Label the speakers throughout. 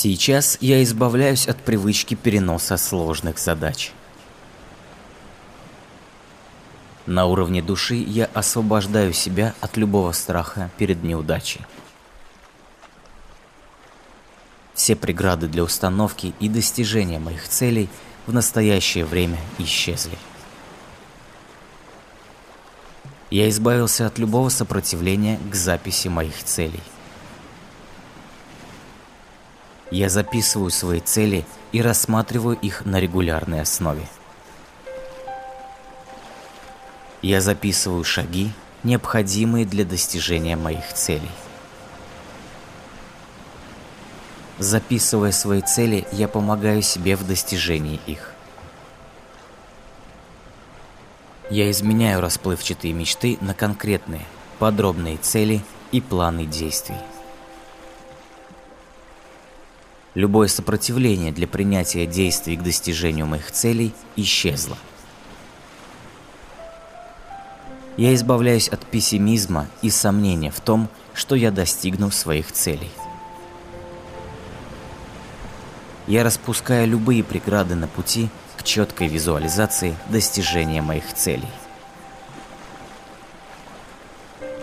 Speaker 1: Сейчас я избавляюсь от привычки переноса сложных задач. На уровне души я освобождаю себя от любого страха перед неудачей. Все преграды для установки и достижения моих целей в настоящее время исчезли. Я избавился от любого сопротивления к записи моих целей. Я записываю свои цели и рассматриваю их на регулярной основе. Я записываю шаги, необходимые для достижения моих целей. Записывая свои цели, я помогаю себе в достижении их. Я изменяю расплывчатые мечты на конкретные, подробные цели и планы действий. Любое сопротивление для принятия действий к достижению моих целей исчезло. Я избавляюсь от пессимизма и сомнения в том, что я достигну своих целей. Я распускаю любые преграды на пути к четкой визуализации достижения моих целей.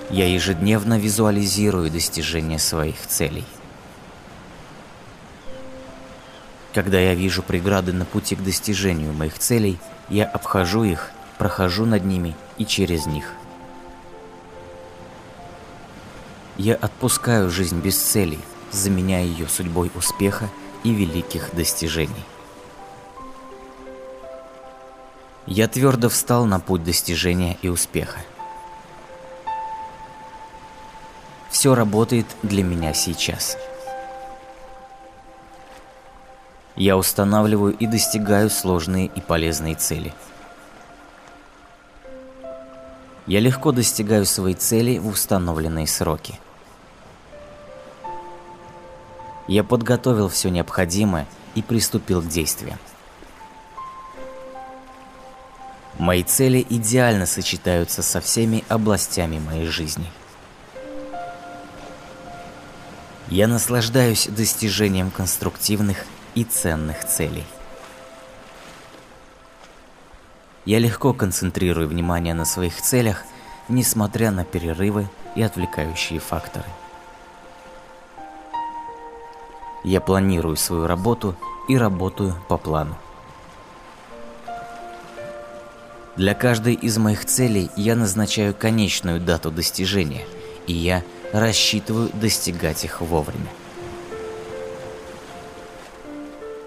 Speaker 1: Я ежедневно визуализирую достижение своих целей. Когда я вижу преграды на пути к достижению моих целей, я обхожу их, прохожу над ними и через них. Я отпускаю жизнь без целей, заменяя ее судьбой успеха и великих достижений. Я твердо встал на путь достижения и успеха. Все работает для меня сейчас. Я устанавливаю и достигаю сложные и полезные цели. Я легко достигаю своей цели в установленные сроки. Я подготовил все необходимое и приступил к действиям. Мои цели идеально сочетаются со всеми областями моей жизни. Я наслаждаюсь достижением конструктивных и ценных целей. Я легко концентрирую внимание на своих целях, несмотря на перерывы и отвлекающие факторы. Я планирую свою работу и работаю по плану. Для каждой из моих целей я назначаю конечную дату достижения, и я рассчитываю достигать их вовремя.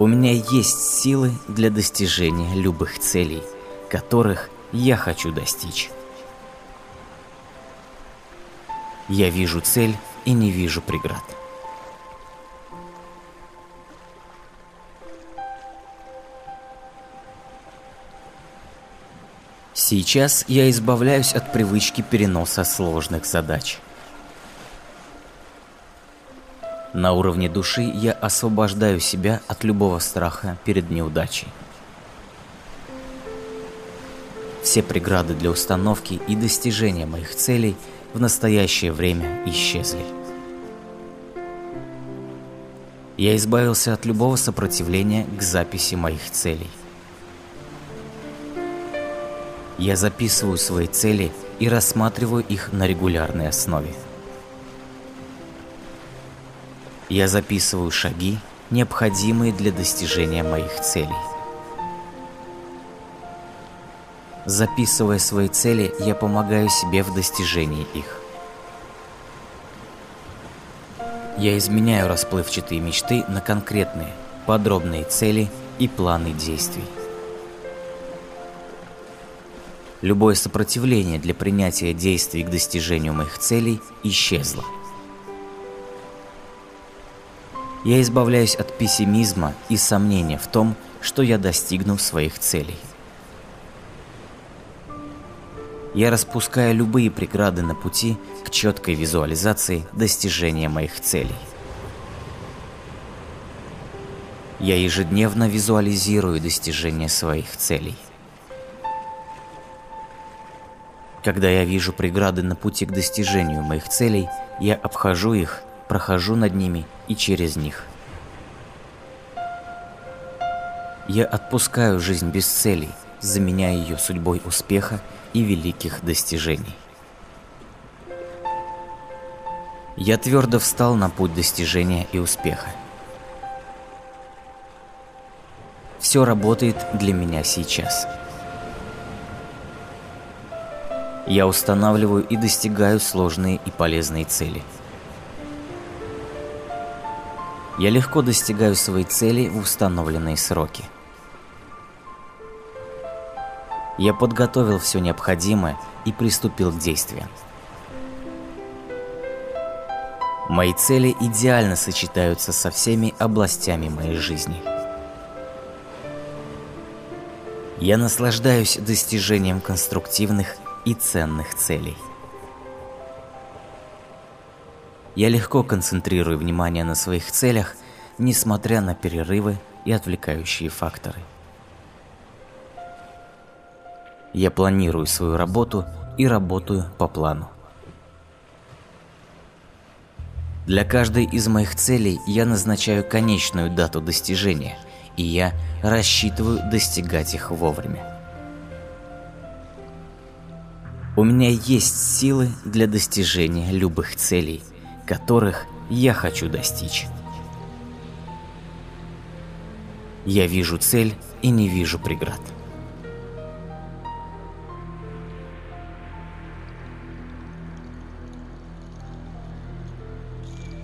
Speaker 1: У меня есть силы для достижения любых целей, которых я хочу достичь. Я вижу цель и не вижу преград. Сейчас я избавляюсь от привычки переноса сложных задач. На уровне души я освобождаю себя от любого страха перед неудачей. Все преграды для установки и достижения моих целей в настоящее время исчезли. Я избавился от любого сопротивления к записи моих целей. Я записываю свои цели и рассматриваю их на регулярной основе. Я записываю шаги, необходимые для достижения моих целей. Записывая свои цели, я помогаю себе в достижении их. Я изменяю расплывчатые мечты на конкретные, подробные цели и планы действий. Любое сопротивление для принятия действий к достижению моих целей исчезло – я избавляюсь от пессимизма и сомнения в том, что я достигну своих целей. Я распускаю любые преграды на пути к четкой визуализации достижения моих целей. Я ежедневно визуализирую достижение своих целей. Когда я вижу преграды на пути к достижению моих целей, я обхожу их, прохожу над ними и через них. Я отпускаю жизнь без целей, заменяя ее судьбой успеха и великих достижений. Я твердо встал на путь достижения и успеха. Все работает для меня сейчас. Я устанавливаю и достигаю сложные и полезные цели. Я легко достигаю своей цели в установленные сроки. Я подготовил все необходимое и приступил к действиям. Мои цели идеально сочетаются со всеми областями моей жизни. Я наслаждаюсь достижением конструктивных и ценных целей. Я легко концентрирую внимание на своих целях, несмотря на перерывы и отвлекающие факторы. Я планирую свою работу и работаю по плану. Для каждой из моих целей я назначаю конечную дату достижения, и я рассчитываю достигать их вовремя. У меня есть силы для достижения любых целей, которых я хочу достичь. Я вижу цель и не вижу преград.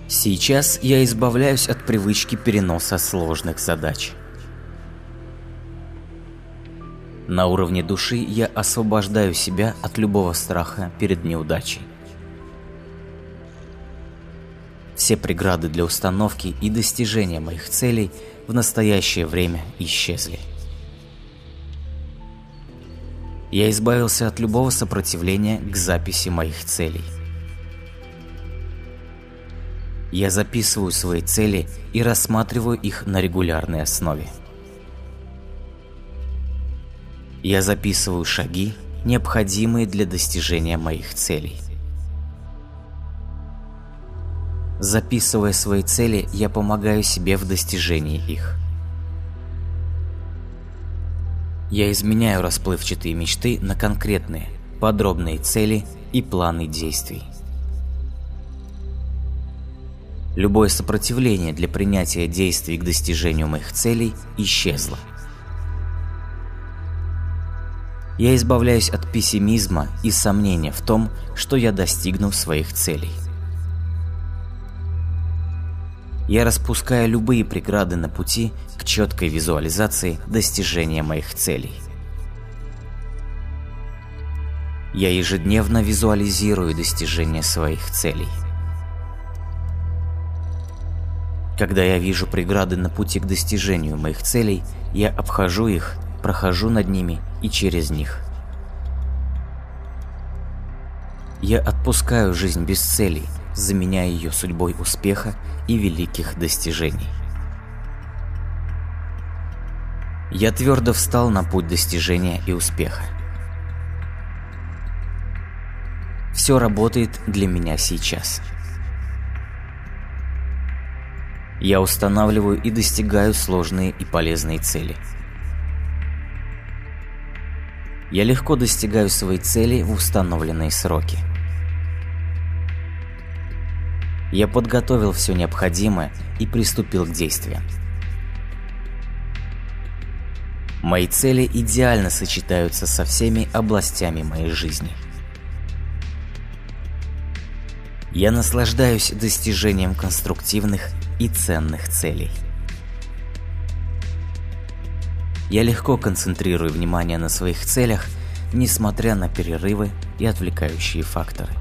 Speaker 1: Сейчас я избавляюсь от привычки переноса сложных задач. На уровне души я освобождаю себя от любого страха перед неудачей. Все преграды для установки и достижения моих целей в настоящее время исчезли. Я избавился от любого сопротивления к записи моих целей. Я записываю свои цели и рассматриваю их на регулярной основе. Я записываю шаги, необходимые для достижения моих целей. Записывая свои цели, я помогаю себе в достижении их. Я изменяю расплывчатые мечты на конкретные, подробные цели и планы действий. Любое сопротивление для принятия действий к достижению моих целей исчезло. Я избавляюсь от пессимизма и сомнения в том, что я достигну своих целей. Я распускаю любые преграды на пути к четкой визуализации достижения моих целей. Я ежедневно визуализирую достижение своих целей. Когда я вижу преграды на пути к достижению моих целей, я обхожу их, прохожу над ними и через них. Я отпускаю жизнь без целей, заменяя ее судьбой успеха и великих достижений. Я твердо встал на путь достижения и успеха. Все работает для меня сейчас. Я устанавливаю и достигаю сложные и полезные цели. Я легко достигаю своей цели в установленные сроки. Я подготовил все необходимое и приступил к действиям. Мои цели идеально сочетаются со всеми областями моей жизни. Я наслаждаюсь достижением конструктивных и ценных целей. Я легко концентрирую внимание на своих целях, несмотря на перерывы и отвлекающие факторы.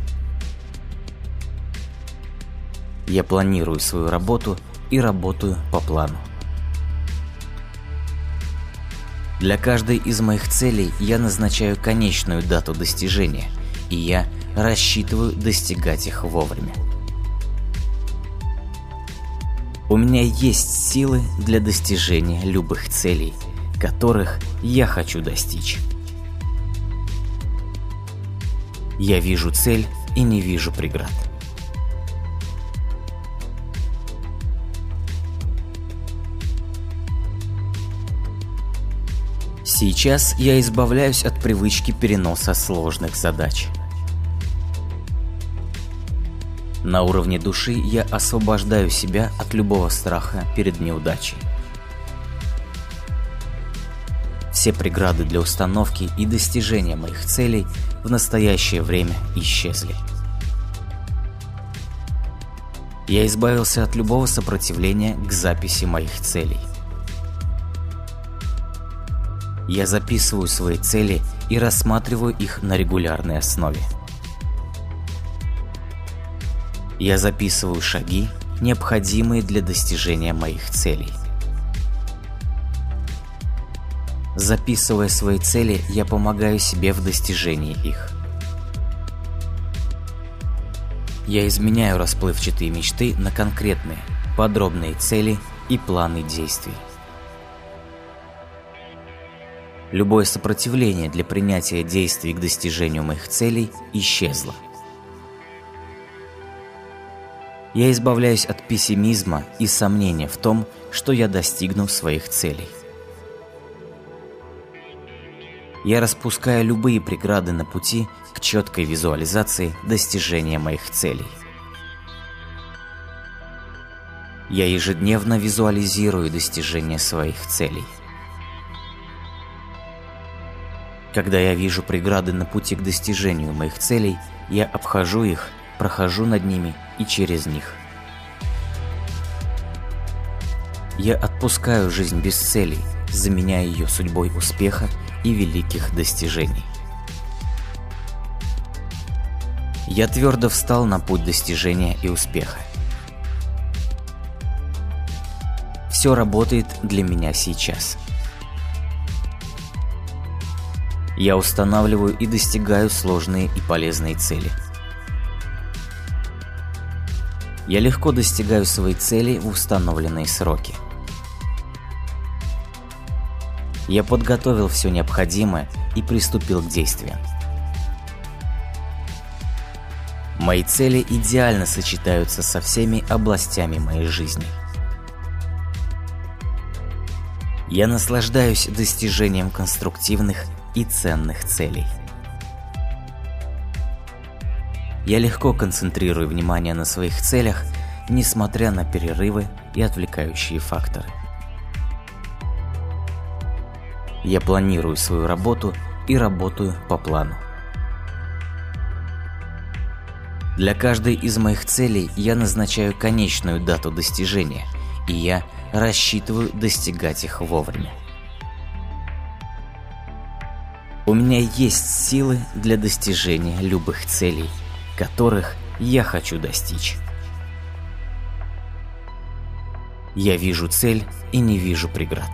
Speaker 1: Я планирую свою работу и работаю по плану. Для каждой из моих целей я назначаю конечную дату достижения, и я рассчитываю достигать их вовремя. У меня есть силы для достижения любых целей, которых я хочу достичь. Я вижу цель и не вижу преград. Сейчас я избавляюсь от привычки переноса сложных задач. На уровне души я освобождаю себя от любого страха перед неудачей. Все преграды для установки и достижения моих целей в настоящее время исчезли. Я избавился от любого сопротивления к записи моих целей. Я записываю свои цели и рассматриваю их на регулярной основе. Я записываю шаги, необходимые для достижения моих целей. Записывая свои цели, я помогаю себе в достижении их. Я изменяю расплывчатые мечты на конкретные, подробные цели и планы действий. Любое сопротивление для принятия действий к достижению моих целей исчезло. Я избавляюсь от пессимизма и сомнения в том, что я достигну своих целей. Я распускаю любые преграды на пути к четкой визуализации достижения моих целей. Я ежедневно визуализирую достижение своих целей. Когда я вижу преграды на пути к достижению моих целей, я обхожу их, прохожу над ними и через них. Я отпускаю жизнь без целей, заменяя ее судьбой успеха и великих достижений. Я твердо встал на путь достижения и успеха. Все работает для меня сейчас. Я устанавливаю и достигаю сложные и полезные цели – я легко достигаю своей цели в установленные сроки. Я подготовил все необходимое и приступил к действиям. Мои цели идеально сочетаются со всеми областями моей жизни. Я наслаждаюсь достижением конструктивных и ценных целей. Я легко концентрирую внимание на своих целях, несмотря на перерывы и отвлекающие факторы. Я планирую свою работу и работаю по плану. Для каждой из моих целей я назначаю конечную дату достижения, и я рассчитываю достигать их вовремя. Меня есть силы для достижения любых целей – которых я хочу достичь. Я вижу цель и не вижу преград.